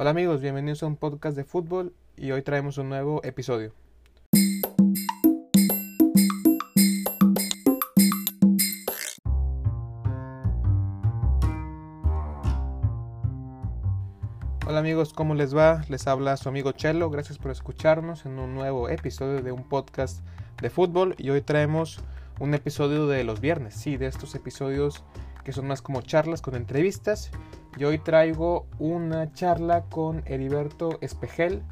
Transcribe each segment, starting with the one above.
Hola amigos, bienvenidos a un podcast de fútbol y hoy traemos un nuevo episodio. Hola amigos, ¿cómo les va? Les habla su amigo Chelo, gracias por escucharnos en un nuevo episodio de un podcast de fútbol y hoy traemos un episodio de los viernes, sí, de estos episodios que son más como charlas con entrevistas. Y hoy traigo una charla con Heriberto Espejel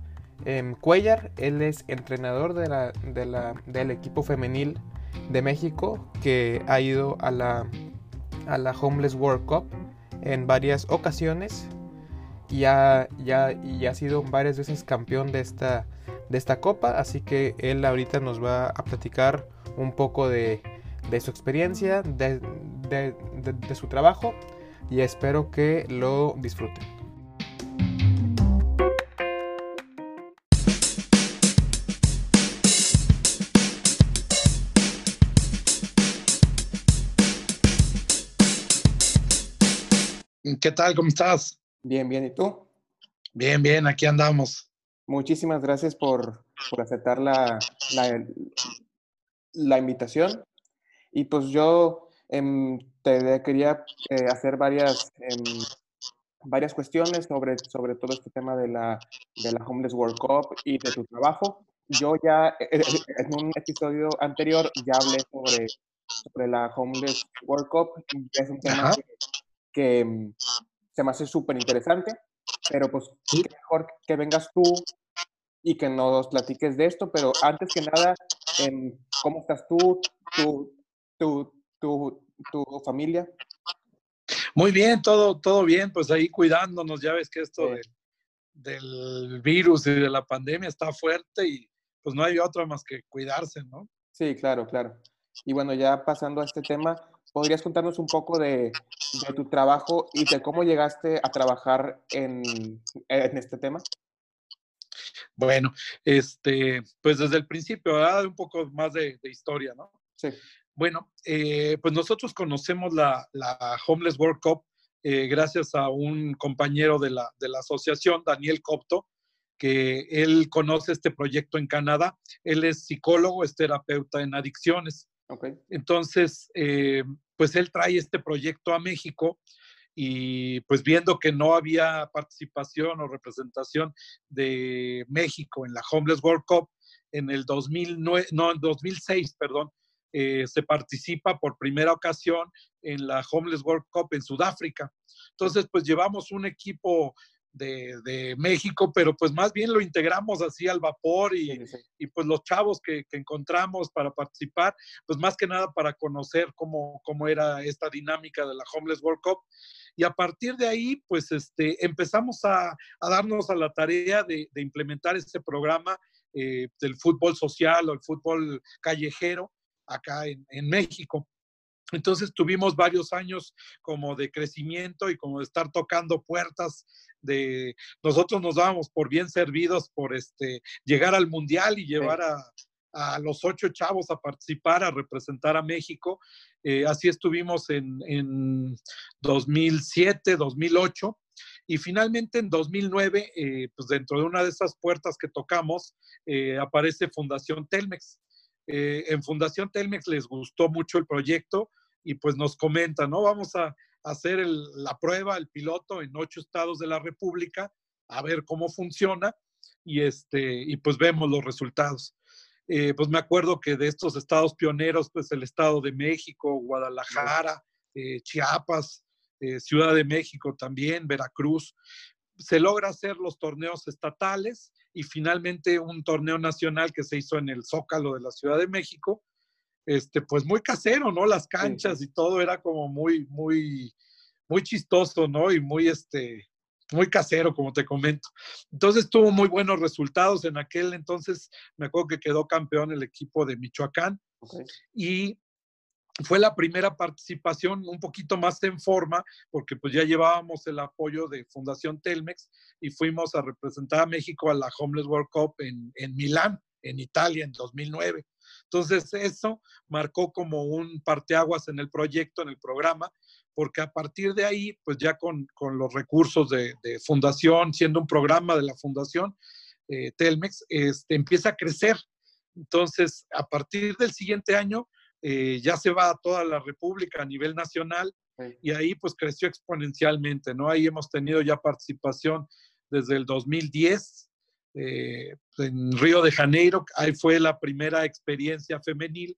em, Cuellar. Él es entrenador del equipo femenil de México que ha ido a la, Homeless World Cup en varias ocasiones y ha, sido varias veces campeón de esta, copa. Así que él ahorita nos va a platicar un poco de, su experiencia, de, su trabajo y espero que lo disfruten. ¿Qué tal? ¿Cómo estás? Bien, bien. ¿Y tú? Bien, bien, aquí andamos. Muchísimas gracias por, por aceptar la, la, la, invitación. Y pues yo Em, te quería eh, hacer varias, em, varias cuestiones sobre, sobre todo este tema de la, de la Homeless World Cup y de tu trabajo. Yo ya eh, eh, en un episodio anterior ya hablé sobre, sobre la Homeless World Cup. Es un tema que, em, se me hace súper interesante, pero pues mejor que vengas tú y que nos platiques de esto, pero antes que nada, ¿cómo estás tú? ¿Tu, tu, tu, tu familia? Muy bien, todo, todo bien, pues ahí cuidándonos, ya ves que esto del virus y de la pandemia está fuerte y pues no hay otra más que cuidarse, ¿no? Sí, claro, claro. Y bueno, ya pasando a este tema, ¿podrías contarnos un poco de, tu trabajo y de cómo llegaste a trabajar en, en este tema? Bueno, este, pues desde el principio, ¿verdad? Un poco más de, de historia, ¿no? Sí. Bueno, eh, pues nosotros conocemos la, Homeless World Cup eh, gracias a un compañero de la, asociación, Daniel Copto, que él conoce este proyecto en Canadá. Él es psicólogo, es terapeuta en adicciones. Entonces, eh, pues él trae este proyecto a México y pues viendo que no había participación o representación de México en la Homeless World Cup en el 2009, no, en 2006, perdón, eh, se participa por primera ocasión en la Homeless World Cup en Sudáfrica. Entonces, pues llevamos un equipo de, México, pero pues más bien lo integramos así al vapor y, pues los chavos que, encontramos para participar, pues más que nada para conocer cómo, cómo era esta dinámica de la Homeless World Cup. Y a partir de ahí, pues este, empezamos a, darnos a la tarea de, implementar este programa eh, del fútbol social o el fútbol callejero acá en, México. Entonces tuvimos varios años como de crecimiento y como de estar tocando puertas de nosotros nos dábamos por bien servidos por este llegar al mundial y llevar a, los ocho chavos a participar, a representar a México. Eh, así estuvimos en, en, 2007, 2008 y finalmente en 2009, eh, pues dentro de una de esas puertas que tocamos, eh, aparece Fundación Telmex. Eh, en Fundación Telmex les gustó mucho el proyecto y pues nos comentan, ¿no? Vamos a hacer la prueba, el piloto en ocho estados de la República, a ver cómo funciona y, este, y pues vemos los resultados. Eh, pues me acuerdo que de estos estados pioneros, pues el Estado de México, Guadalajara, eh, Chiapas, Ciudad de México también, Veracruz, se logra hacer los torneos estatales y finalmente un torneo nacional que se hizo en el Zócalo de la Ciudad de México, este, pues muy casero, ¿no? Las canchas y todo era como muy, muy, muy chistoso, ¿no? Y muy, este, muy casero, como te comento. Entonces tuvo muy buenos resultados. En aquel entonces me acuerdo que quedó campeón el equipo de Michoacán. Y fue la primera participación un poquito más en forma, porque pues ya llevábamos el apoyo de Fundación Telmex y fuimos a representar a México a la Homeless World Cup en, en Milán, en Italia, en 2009. Entonces eso marcó como un parteaguas en el proyecto, en el programa, porque a partir de ahí, pues ya con, los recursos de, fundación, siendo un programa de la fundación eh, Telmex, este, empieza a crecer. Entonces, a partir del siguiente año, eh, ya se va a toda la República a nivel nacional y ahí pues creció exponencialmente, ¿no? Ahí hemos tenido ya participación desde el 2010 eh, en Río de Janeiro, ahí fue la primera experiencia femenil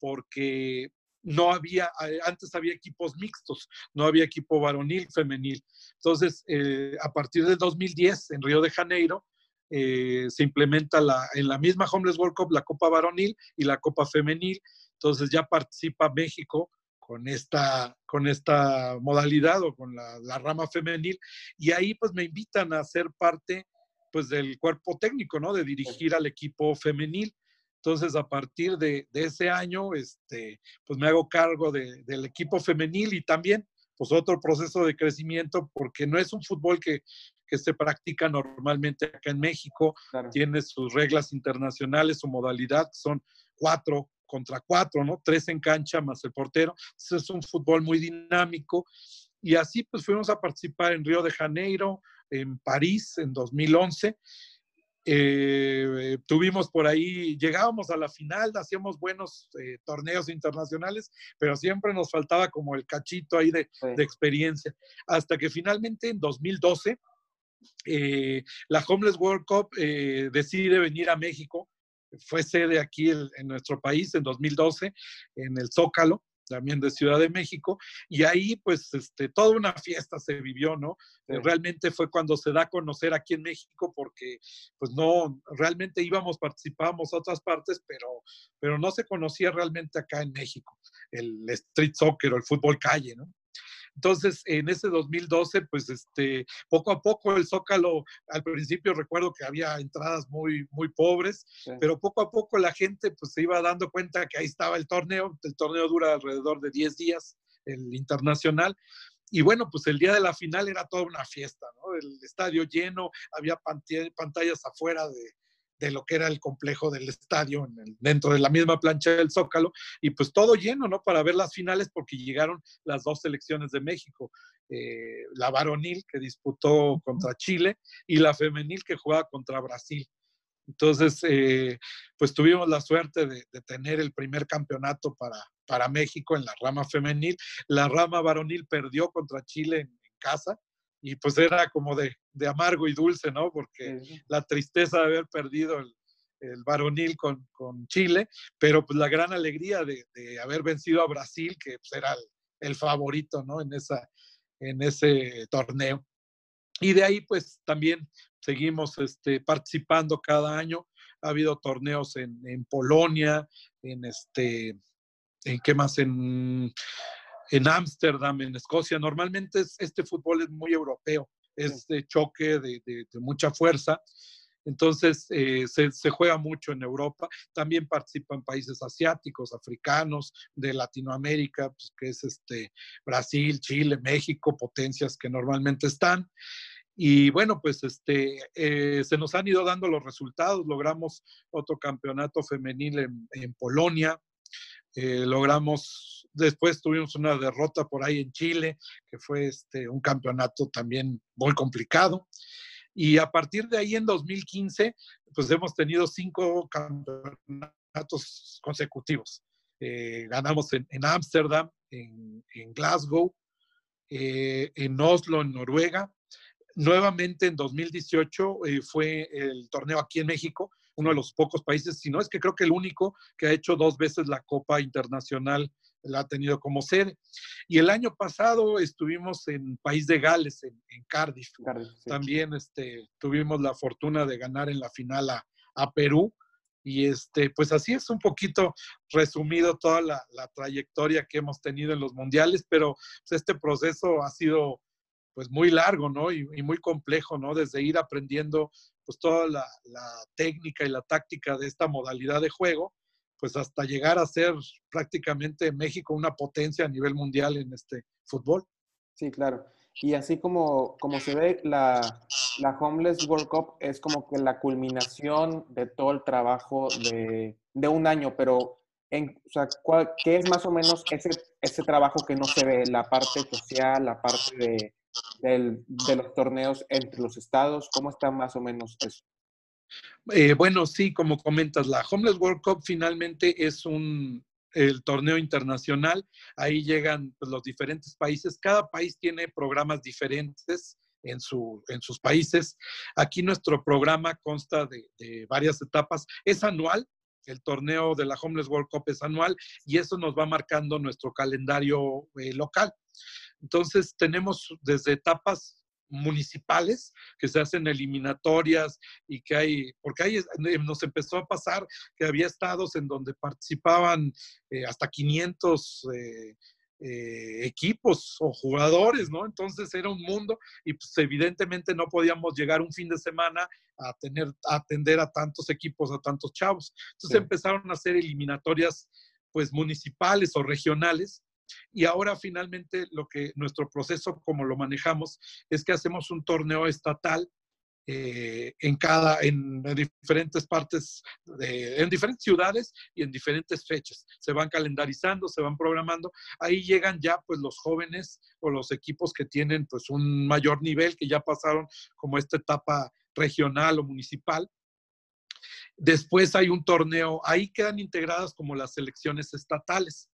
porque no había, antes había equipos mixtos, no había equipo varonil, femenil. Entonces, eh, a partir del 2010, en Río de Janeiro, eh, se implementa la, en la misma Homeless World Cup la Copa Varonil y la Copa Femenil. Entonces ya participa México con esta, con esta modalidad o con la, la, rama femenil y ahí pues me invitan a ser parte pues del cuerpo técnico, ¿no? De dirigir al equipo femenil. Entonces, a partir de, ese año, este, pues me hago cargo del equipo femenil y también, pues otro proceso de crecimiento, porque no es un fútbol que, se practica normalmente acá en México, tiene sus reglas internacionales, su modalidad, son cuatro contra cuatro, ¿no? Tres en cancha más el portero. Entonces es un fútbol muy dinámico. Y así pues fuimos a participar en Río de Janeiro, en París en 2011 eh, tuvimos por ahí, llegábamos a la final, hacíamos buenos eh, torneos internacionales, pero siempre nos faltaba como el cachito ahí de, experiencia. Hasta que finalmente en 2012, eh, la Homeless World Cup decide venir a México. Fue sede aquí en nuestro país en 2012, en el Zócalo también de Ciudad de México, y ahí pues este, toda una fiesta se vivió, ¿no? Realmente fue cuando se da a conocer aquí en México porque pues no, realmente íbamos, participábamos a otras partes, pero, pero no se conocía realmente acá en México el street soccer o el fútbol calle, ¿no? Entonces, en ese 2012, pues este, poco a poco el Zócalo, al principio recuerdo que había entradas muy, muy pobres, pero poco a poco la gente pues se iba dando cuenta que ahí estaba el torneo. El torneo dura alrededor de 10 días, el internacional. Y bueno, pues el día de la final era toda una fiesta, ¿no? El estadio lleno, había pantallas afuera de, de lo que era el complejo del estadio, dentro de la misma plancha del Zócalo, y pues todo lleno, ¿no? Para ver las finales, porque llegaron las dos selecciones de México, eh, la varonil que disputó contra Chile y la femenil que jugaba contra Brasil. Entonces, eh, pues tuvimos la suerte de, tener el primer campeonato para, para México en la rama femenil. La rama varonil perdió contra Chile en casa, y pues era como de, amargo y dulce, ¿no? Porque la tristeza de haber perdido el, varonil con, Chile, pero pues la gran alegría de, haber vencido a Brasil, que pues, era el, favorito, ¿no? En, esa, en ese torneo. Y de ahí pues también seguimos este, participando cada año. Ha habido torneos en, en Polonia, en este, ¿en qué más? En en Ámsterdam, en Escocia. Normalmente este fútbol es muy europeo, es de choque, de, mucha fuerza. Entonces eh, se, juega mucho en Europa. También participan países asiáticos, africanos, de Latinoamérica, pues, que es este, Brasil, Chile, México, potencias que normalmente están. Y bueno, pues este, eh, se nos han ido dando los resultados. Logramos otro campeonato femenil en Polonia, eh, logramos, después tuvimos una derrota por ahí en Chile, que fue este, un campeonato también muy complicado. Y a partir de ahí, en 2015, pues hemos tenido cinco campeonatos consecutivos. Eh, ganamos en Ámsterdam, en, Glasgow, eh, en Oslo, en Noruega. Nuevamente en 2018 fue el torneo aquí en México, uno de los pocos países, si no es que creo que el único que ha hecho dos veces la Copa Internacional la ha tenido como sede. Y el año pasado estuvimos en País de Gales, en, Cardiff. También este, tuvimos la fortuna de ganar en la final a, Perú. Y este, pues así es un poquito resumido toda la, trayectoria que hemos tenido en los mundiales, pero pues, este proceso ha sido pues muy largo, ¿no? Y, y, muy complejo, ¿no? Desde ir aprendiendo pues toda la, técnica y la táctica de esta modalidad de juego, pues hasta llegar a ser prácticamente México una potencia a nivel mundial en este fútbol. Sí, claro. Y así como, como se ve, la, la Homeless World Cup es como que la culminación de todo el trabajo de, de un año, pero en, o sea, ¿qué es más o menos ese ese trabajo que no se ve, la parte social, la parte de, de los torneos entre los estados? ¿Cómo está más o menos eso? Eh, bueno, sí, como comentas, la Homeless World Cup finalmente es un el torneo internacional. Ahí llegan pues, los diferentes países. Cada país tiene programas diferentes en, su, en sus países. Aquí nuestro programa consta de, varias etapas. Es anual, el torneo de la Homeless World Cup es anual y eso nos va marcando nuestro calendario eh, local. Entonces tenemos desde etapas municipales que se hacen eliminatorias y que hay, porque ahí eh, nos empezó a pasar que había estados en donde participaban eh, hasta 500 eh, equipos o jugadores, ¿no? Entonces era un mundo y pues evidentemente no podíamos llegar un fin de semana a tener, a atender a tantos equipos, a tantos chavos. Entonces empezaron a hacer eliminatorias pues municipales o regionales y ahora finalmente lo que nuestro proceso, como lo manejamos, es que hacemos un torneo estatal eh, en cada, en, diferentes partes, en diferentes ciudades y en diferentes fechas. Se van calendarizando, se van programando. Ahí llegan ya pues los jóvenes o los equipos que tienen pues un mayor nivel, que ya pasaron como esta etapa regional o municipal. Después hay un torneo, ahí quedan integradas como las selecciones estatales.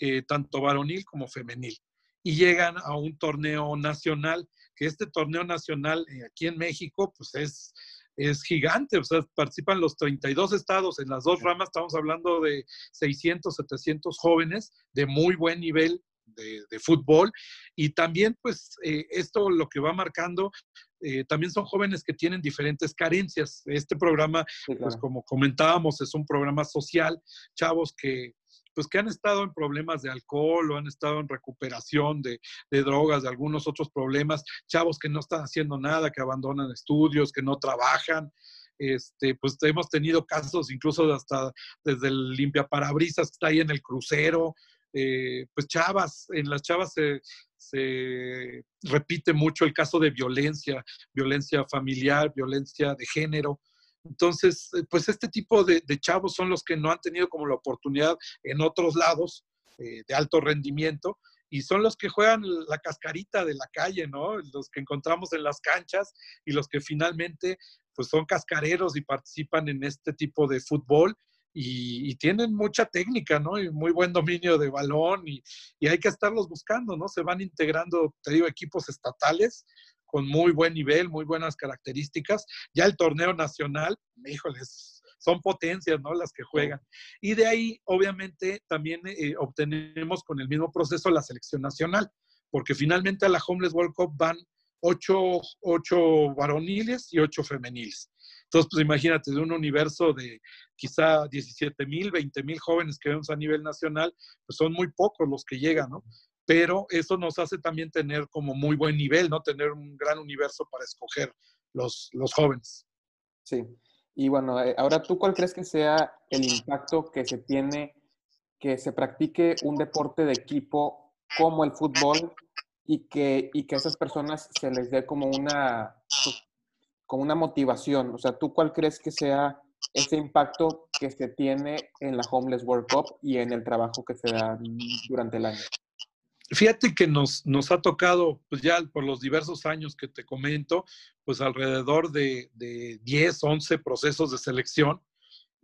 Eh, tanto varonil como femenil. Y llegan a un torneo nacional, que este torneo nacional eh, aquí en México, pues es, es gigante, o sea, participan los 32 estados en las dos ramas, estamos hablando de 600, 700 jóvenes de muy buen nivel de, fútbol y también pues eh, esto lo que va marcando, también son jóvenes que tienen diferentes carencias. Este programa, pues como comentábamos, es un programa social, chavos que pues que han estado en problemas de alcohol o han estado en recuperación de, drogas, de algunos otros problemas, chavos que no están haciendo nada, que abandonan estudios, que no trabajan. Este, pues hemos tenido casos incluso hasta desde el limpia parabrisas que está ahí en el crucero, eh, pues chavas, en las chavas se, se, repite mucho el caso de violencia, violencia familiar, violencia de género. Entonces, eh, pues este tipo de, chavos son los que no han tenido como la oportunidad en otros lados eh, de alto rendimiento y son los que juegan la cascarita de la calle, ¿no? Los que encontramos en las canchas y los que finalmente pues son cascareros y participan en este tipo de fútbol y, tienen mucha técnica, ¿no? Y muy buen dominio de balón y, y, hay que estarlos buscando, ¿no? Se van integrando, te digo, equipos estatales con muy buen nivel, muy buenas características. Ya el torneo nacional, híjoles, son potencias, ¿no? Las que juegan. Y de ahí, obviamente, también eh, obtenemos con el mismo proceso la selección nacional, porque finalmente a la Homeless World Cup van ocho, ocho varoniles y ocho femeniles. Entonces, pues imagínate, de un universo de quizá 17 mil, 20 mil jóvenes que vemos a nivel nacional, pues son muy pocos los que llegan, ¿no? Pero eso nos hace también tener como muy buen nivel, ¿no? Tener un gran universo para escoger los, los jóvenes. Sí. Y bueno, eh, ahora tú cuál crees que sea el impacto que se tiene que se practique un deporte de equipo como el fútbol y que, y que a esas personas se les dé como una, pues, como una motivación? O sea, ¿tú cuál crees que sea ese impacto que se tiene en la Homeless World Cup y en el trabajo que se da durante el año? Fíjate que nos, nos ha tocado, pues ya por los diversos años que te comento, pues alrededor de, de 10, 11 procesos de selección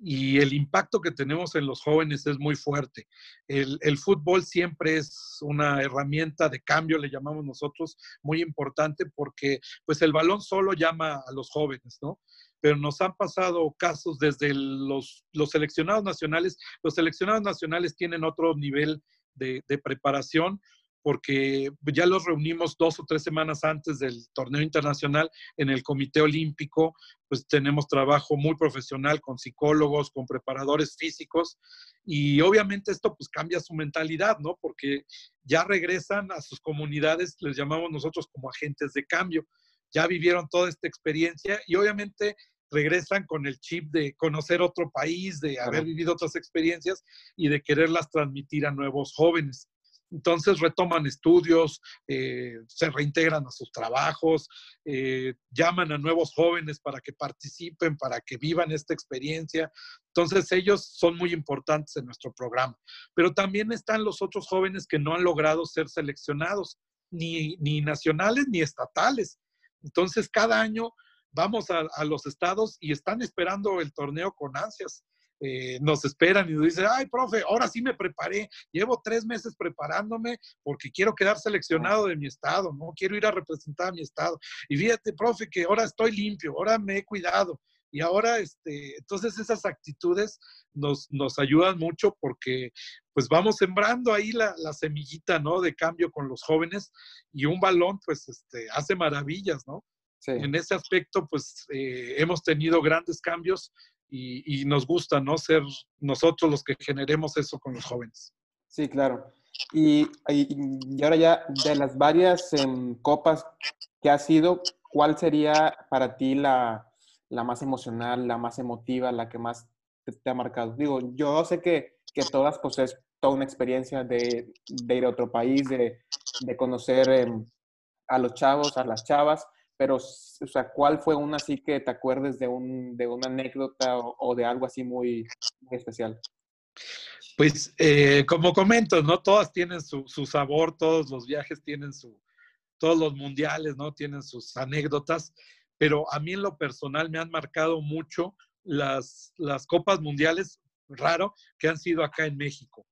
y el impacto que tenemos en los jóvenes es muy fuerte. El, el, fútbol siempre es una herramienta de cambio, le llamamos nosotros, muy importante porque pues el balón solo llama a los jóvenes, ¿no? Pero nos han pasado casos desde los, los seleccionados nacionales. Los seleccionados nacionales tienen otro nivel de, de preparación porque ya los reunimos dos o tres semanas antes del torneo internacional en el Comité Olímpico, pues tenemos trabajo muy profesional con psicólogos, con preparadores físicos y obviamente esto pues cambia su mentalidad, ¿no? Porque ya regresan a sus comunidades, les llamamos nosotros como agentes de cambio, ya vivieron toda esta experiencia y obviamente regresan con el chip de conocer otro país, de haber vivido otras experiencias y de quererlas transmitir a nuevos jóvenes. Entonces retoman estudios, eh, se reintegran a sus trabajos, eh, llaman a nuevos jóvenes para que participen, para que vivan esta experiencia. Entonces ellos son muy importantes en nuestro programa. Pero también están los otros jóvenes que no han logrado ser seleccionados, ni, ni nacionales ni estatales. Entonces cada año vamos a, a los estados y están esperando el torneo con ansias. Eh, nos esperan y nos dicen, ay, profe, ahora sí me preparé, llevo tres meses preparándome porque quiero quedar seleccionado de mi estado, no quiero ir a representar a mi estado. Y fíjate, profe, que ahora estoy limpio, ahora me he cuidado. Y ahora, este, entonces esas actitudes nos, nos ayudan mucho porque pues vamos sembrando ahí la, la, semillita, ¿no? De cambio con los jóvenes y un balón, pues, este, hace maravillas, ¿no? Sí. En ese aspecto, pues, eh, hemos tenido grandes cambios y, nos gusta, ¿no? Ser nosotros los que generemos eso con los jóvenes. Sí, claro. Y, y ahora ya de las varias um, copas que ha sido, ¿cuál sería para ti la, la, más emocional, la más emotiva, la que más te, ha marcado? Digo, yo sé que, que, todas, pues es toda una experiencia de, de ir a otro país, de, de conocer eh, a los chavos, a las chavas, pero, o sea, ¿cuál fue una así que te acuerdes de, un, de una anécdota o, de algo así muy, especial? Pues, eh, como comento, ¿no? Todas tienen su, su, sabor, todos los viajes tienen su, todos los mundiales, ¿no? Tienen sus anécdotas, pero a mí en lo personal me han marcado mucho las, las copas mundiales, raro, que han sido acá en México.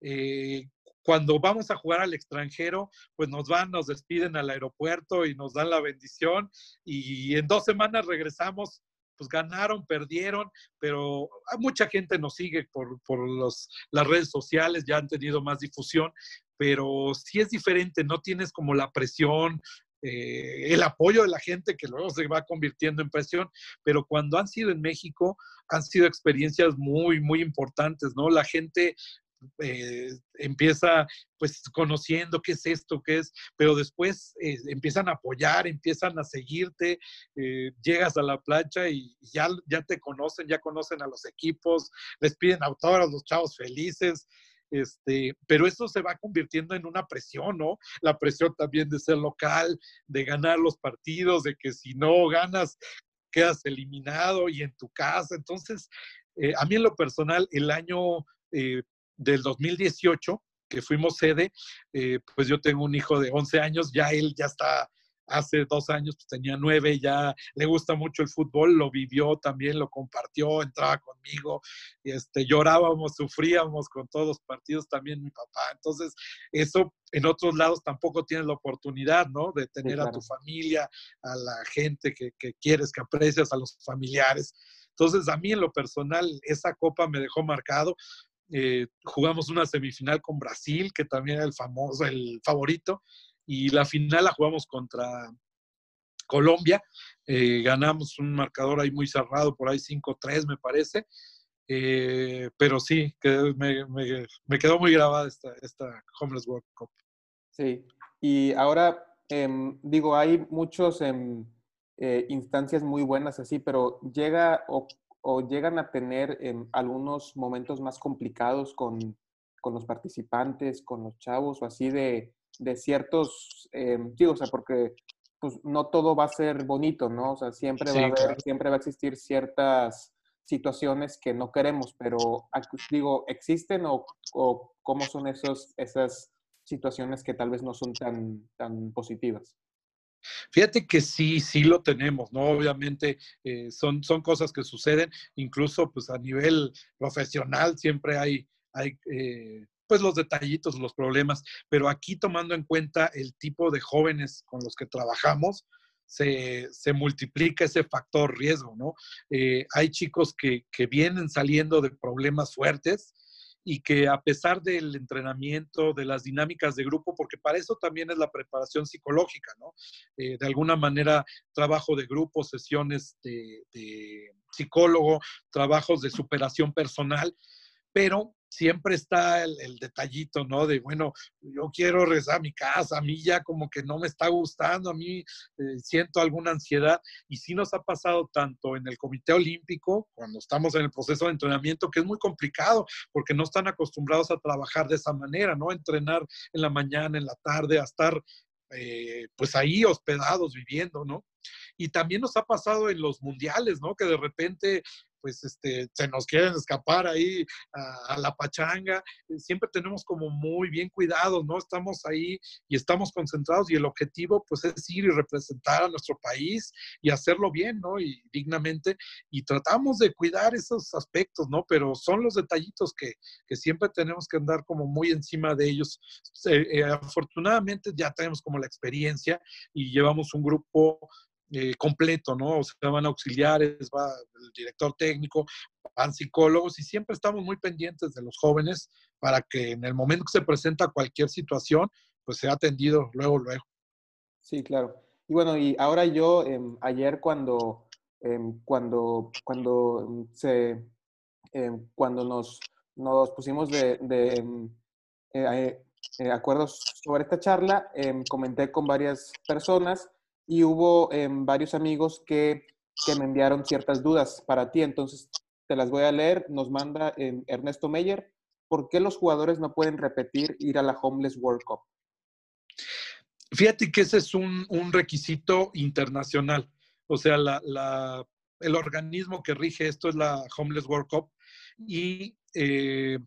Eh, cuando vamos a jugar al extranjero, pues nos van, nos despiden al aeropuerto y nos dan la bendición y en dos semanas regresamos pues ganaron, perdieron, pero mucha gente nos sigue por, por los, las redes sociales, ya han tenido más difusión, pero sí es diferente, no tienes como la presión, eh, el apoyo de la gente que luego se va convirtiendo en presión, pero cuando han sido en México, han sido experiencias muy, muy importantes, ¿no? La gente eh, empieza pues conociendo qué es esto, qué es, pero después eh, empiezan a apoyar, empiezan a seguirte, eh, llegas a la plancha y ya, ya te conocen, ya conocen a los equipos, les piden autógrafos, los chavos felices, este, pero eso se va convirtiendo en una presión, ¿no? La presión también de ser local, de ganar los partidos, de que si no ganas, quedas eliminado y en tu casa. Entonces, a mí en lo personal, el año eh, del 2018, que fuimos sede, eh, pues yo tengo un hijo de 11 años, ya él ya está, hace dos años pues tenía nueve, ya le gusta mucho el fútbol, lo vivió también, lo compartió, entraba conmigo, este, llorábamos, sufríamos con todos los partidos, también mi papá. Entonces, eso en otros lados tampoco tienes la oportunidad, ¿no? De tener sí, claro. a tu familia, a la gente que, que quieres, que aprecias, a los familiares. Entonces, a mí en lo personal, esa copa me dejó marcado. Eh, jugamos una semifinal con Brasil, que también era el famoso, el favorito, y la final la jugamos contra Colombia. Eh, ganamos un marcador ahí muy cerrado, por ahí 5-3 me parece. Eh, pero sí, que me, quedó muy grabada esta, esta Homeless World Cup. Sí, y ahora eh, digo, hay muchos eh, instancias muy buenas así, pero llega o llegan a tener algunos momentos más complicados con, con, los participantes, con los chavos o así de, de ciertos, eh, digo, o sea, porque pues no todo va a ser bonito, ¿no? O sea, siempre sí, va a haber, claro. siempre va a existir ciertas situaciones que no queremos, pero digo, ¿existen o, o cómo son esos, esas situaciones que tal vez no son tan, tan positivas? Fíjate que sí, sí lo tenemos, ¿no? Obviamente eh, son, son cosas que suceden, incluso pues a nivel profesional siempre hay, hay eh, pues los detallitos, los problemas, pero aquí tomando en cuenta el tipo de jóvenes con los que trabajamos, se, se multiplica ese factor riesgo, ¿no? Eh, hay chicos que, que vienen saliendo de problemas fuertes, y que a pesar del entrenamiento, de las dinámicas de grupo, porque para eso también es la preparación psicológica, ¿no? Eh, de alguna manera, trabajo de grupo, sesiones de, de, psicólogo, trabajos de superación personal, pero siempre está el, detallito, ¿no? De, bueno, yo quiero regresar a mi casa, a mí ya como que no me está gustando, a mí eh, siento alguna ansiedad. Y sí nos ha pasado tanto en el Comité Olímpico, cuando estamos en el proceso de entrenamiento, que es muy complicado porque no están acostumbrados a trabajar de esa manera, ¿no? Entrenar en la mañana, en la tarde, a estar eh, pues ahí hospedados, viviendo, ¿no? Y también nos ha pasado en los mundiales, ¿no? Que de repente pues este, se nos quieren escapar ahí a, la pachanga. Eh, siempre tenemos como muy bien cuidados, ¿no? Estamos ahí y estamos concentrados y el objetivo pues es ir y representar a nuestro país y hacerlo bien, ¿no? Y dignamente. Y tratamos de cuidar esos aspectos, ¿no? Pero son los detallitos que, que siempre tenemos que andar como muy encima de ellos. Eh, afortunadamente ya tenemos como la experiencia y llevamos un grupo eh, completo, ¿no? O sea, van auxiliares, va el director técnico, van psicólogos y siempre estamos muy pendientes de los jóvenes para que en el momento que se presenta cualquier situación, pues sea atendido luego, luego. Sí, claro. Y bueno, y ahora yo, em, ayer cuando, em, cuando, cuando em, se, cuando nos, nos pusimos de, de eh, eh, acuerdos sobre esta charla, comenté con varias personas y hubo em, varios amigos que, me enviaron ciertas dudas para ti, entonces te las voy a leer. Nos manda em, Ernesto Meyer, ¿por qué los jugadores no pueden repetir ir a la Homeless World Cup? Fíjate que ese es un, requisito internacional. O sea, el organismo que rige esto es la Homeless World Cup y eh,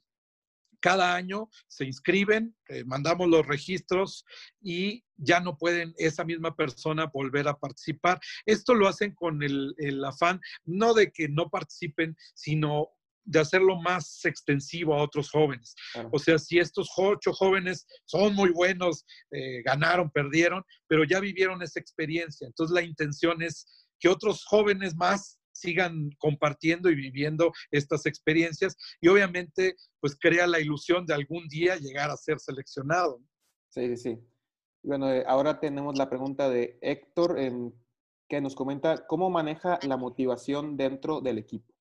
cada año se inscriben, eh, mandamos los registros y ya no pueden esa misma persona volver a participar. Esto lo hacen con el, afán no de que no participen, sino de hacerlo más extensivo a otros jóvenes. O sea, si estos ocho jóvenes son muy buenos, eh, ganaron, perdieron, pero ya vivieron esa experiencia. Entonces la intención es que otros jóvenes más sigan compartiendo y viviendo estas experiencias y obviamente pues crea la ilusión de algún día llegar a ser seleccionado. Sí, sí, sí. Bueno, eh, ahora tenemos la pregunta de Héctor que nos comenta cómo maneja la motivación dentro del equipo.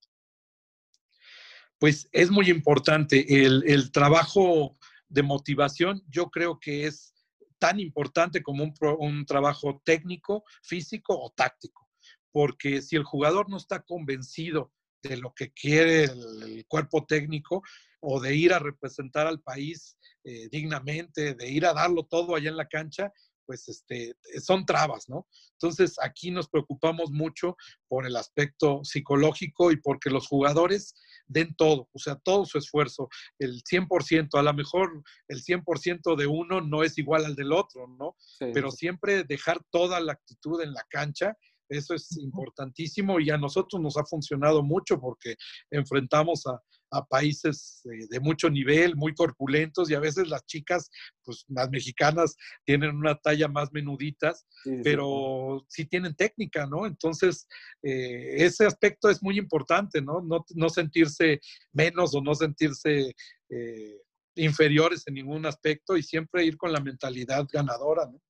Pues es muy importante. El, el trabajo de motivación yo creo que es tan importante como un, un trabajo técnico, físico o táctico porque si el jugador no está convencido de lo que quiere el, cuerpo técnico o de ir a representar al país eh, dignamente, de ir a darlo todo allá en la cancha, pues este, son trabas, ¿no? Entonces aquí nos preocupamos mucho por el aspecto psicológico y porque los jugadores den todo, o sea, todo su esfuerzo, el 100%, a lo mejor el 100% de uno no es igual al del otro, ¿no? Pero siempre dejar toda la actitud en la cancha eso es importantísimo y a nosotros nos ha funcionado mucho porque enfrentamos a, países de, mucho nivel, muy corpulentos y a veces las chicas, pues las mexicanas tienen una talla más menuditas, pero sí. tienen técnica, ¿no? Entonces, eh, ese aspecto es muy importante, ¿no? No, sentirse menos o no sentirse... Eh, inferiores en ningún aspecto y siempre ir con la mentalidad ganadora, ¿no?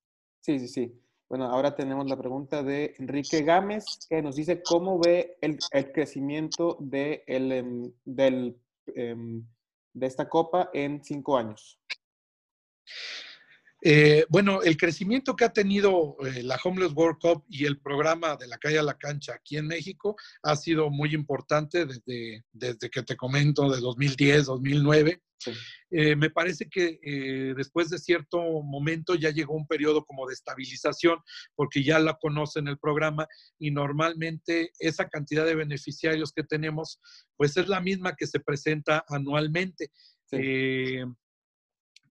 Sí, sí, sí. Bueno, ahora tenemos la pregunta de Enrique Gámez, que nos dice cómo ve el, crecimiento de, el, em, del, em, de esta copa en cinco años. Eh, bueno, el crecimiento que ha tenido eh, la Homeless World Cup y el programa de la calle a la cancha aquí en México ha sido muy importante desde, desde que te comento, de 2010, 2009. Eh, me parece que eh, después de cierto momento ya llegó un periodo como de estabilización, porque ya la conocen el programa y normalmente esa cantidad de beneficiarios que tenemos, pues es la misma que se presenta anualmente. Eh,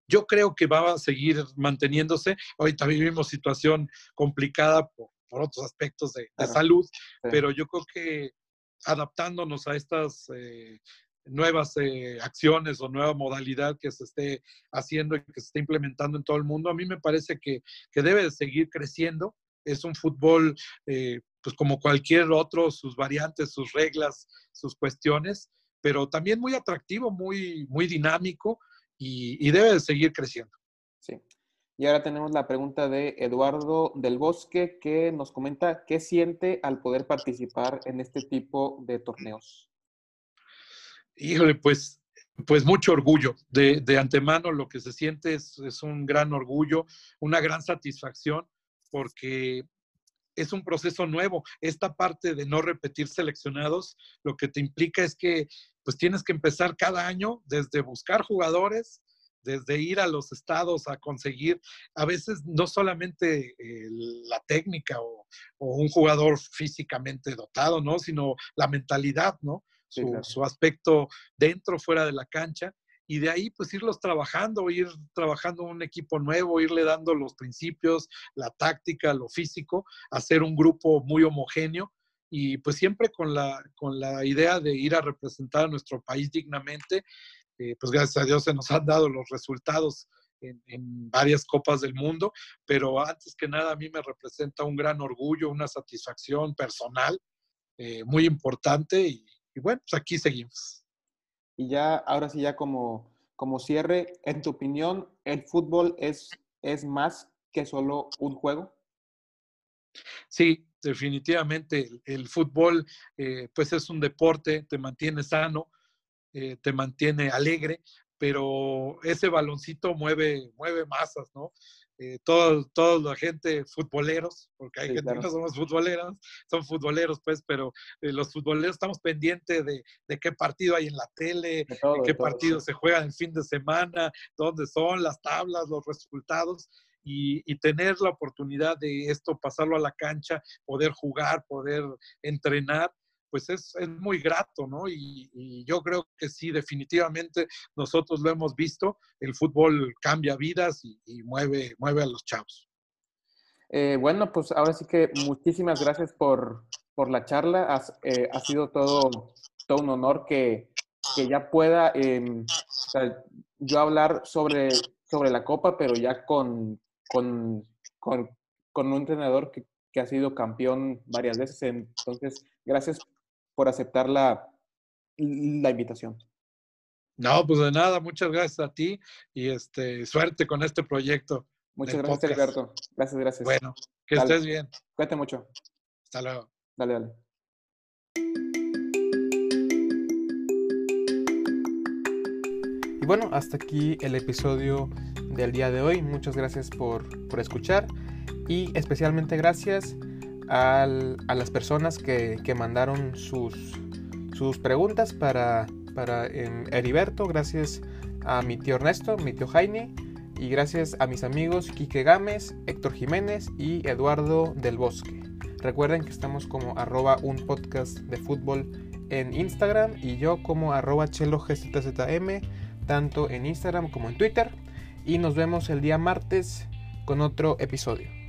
yo creo que va a seguir manteniéndose. Ahorita vivimos situación complicada por, otros aspectos de, salud, pero yo creo que adaptándonos a estas nuevas eh, acciones o nueva modalidad que se esté haciendo y que se esté implementando en todo el mundo, a mí me parece que, debe de seguir creciendo. Es un fútbol, eh, pues como cualquier otro, sus variantes, sus reglas, sus cuestiones, pero también muy atractivo, muy, muy dinámico y, y debe de seguir creciendo. Sí. Y ahora tenemos la pregunta de Eduardo del Bosque que nos comenta qué siente al poder participar en este tipo de torneos. Híjole, pues pues mucho orgullo. De, de, antemano lo que se siente es, es, un gran orgullo, una gran satisfacción, porque es un proceso nuevo. Esta parte de no repetir seleccionados, lo que te implica es que pues tienes que empezar cada año desde buscar jugadores, desde ir a los estados a conseguir, a veces no solamente eh, la técnica o, un jugador físicamente dotado, ¿no? Sino la mentalidad, ¿no? Su, aspecto dentro, fuera de la cancha. Y de ahí, pues, irlos trabajando, ir trabajando un equipo nuevo, irle dando los principios, la táctica, lo físico, hacer un grupo muy homogéneo y pues siempre con la, con la idea de ir a representar a nuestro país dignamente eh, pues gracias a Dios se nos han dado los resultados en, varias copas del mundo, pero antes que nada a mí me representa un gran orgullo, una satisfacción personal eh, muy importante y, bueno, pues aquí seguimos. Y ya, ahora sí, ya como, como cierre, en tu opinión, ¿el fútbol es, es más que solo un juego? Sí, definitivamente. El, fútbol, eh, pues es un deporte, te mantiene sano, eh, te mantiene alegre, pero ese baloncito mueve, mueve masas, ¿no? Eh, toda la gente futboleros, porque hay gente que no somos futboleros, son futboleros, pues, pero eh, los futboleros estamos pendientes de, de, qué partido hay en la tele, de, qué partido se juega el fin de semana, dónde son las tablas, los resultados. Y, y, tener la oportunidad de esto, pasarlo a la cancha, poder jugar, poder entrenar, pues es, es muy grato, ¿no? Y, yo creo que sí, definitivamente nosotros lo hemos visto, el fútbol cambia vidas y, mueve, mueve a los chavos. Eh, bueno, pues ahora sí que muchísimas gracias por, por la charla. Eh, ha sido todo, todo un honor que, que ya pueda em, yo hablar sobre, sobre la Copa, pero ya con, con, con, con un entrenador que, que ha sido campeón varias veces. Entonces, gracias por aceptar la, la invitación. No, pues de nada, muchas gracias a ti y este, suerte con este proyecto. Muchas gracias, Alberto. Gracias, gracias. Bueno, que estés bien. Cuídate mucho. Hasta luego. Dale, dale. Y bueno, hasta aquí el episodio del día de hoy. Muchas gracias por, por escuchar y especialmente gracias a las personas que, mandaron sus, sus, preguntas para, para Heriberto, gracias a mi tío Ernesto, mi tío Jaime, y gracias a mis amigos Quique Gámez, Héctor Jiménez y Eduardo del Bosque. Recuerden que estamos como arroba un podcast de fútbol en Instagram y yo como arroba chelogzm, tanto en Instagram como en Twitter. Y nos vemos el día martes con otro episodio.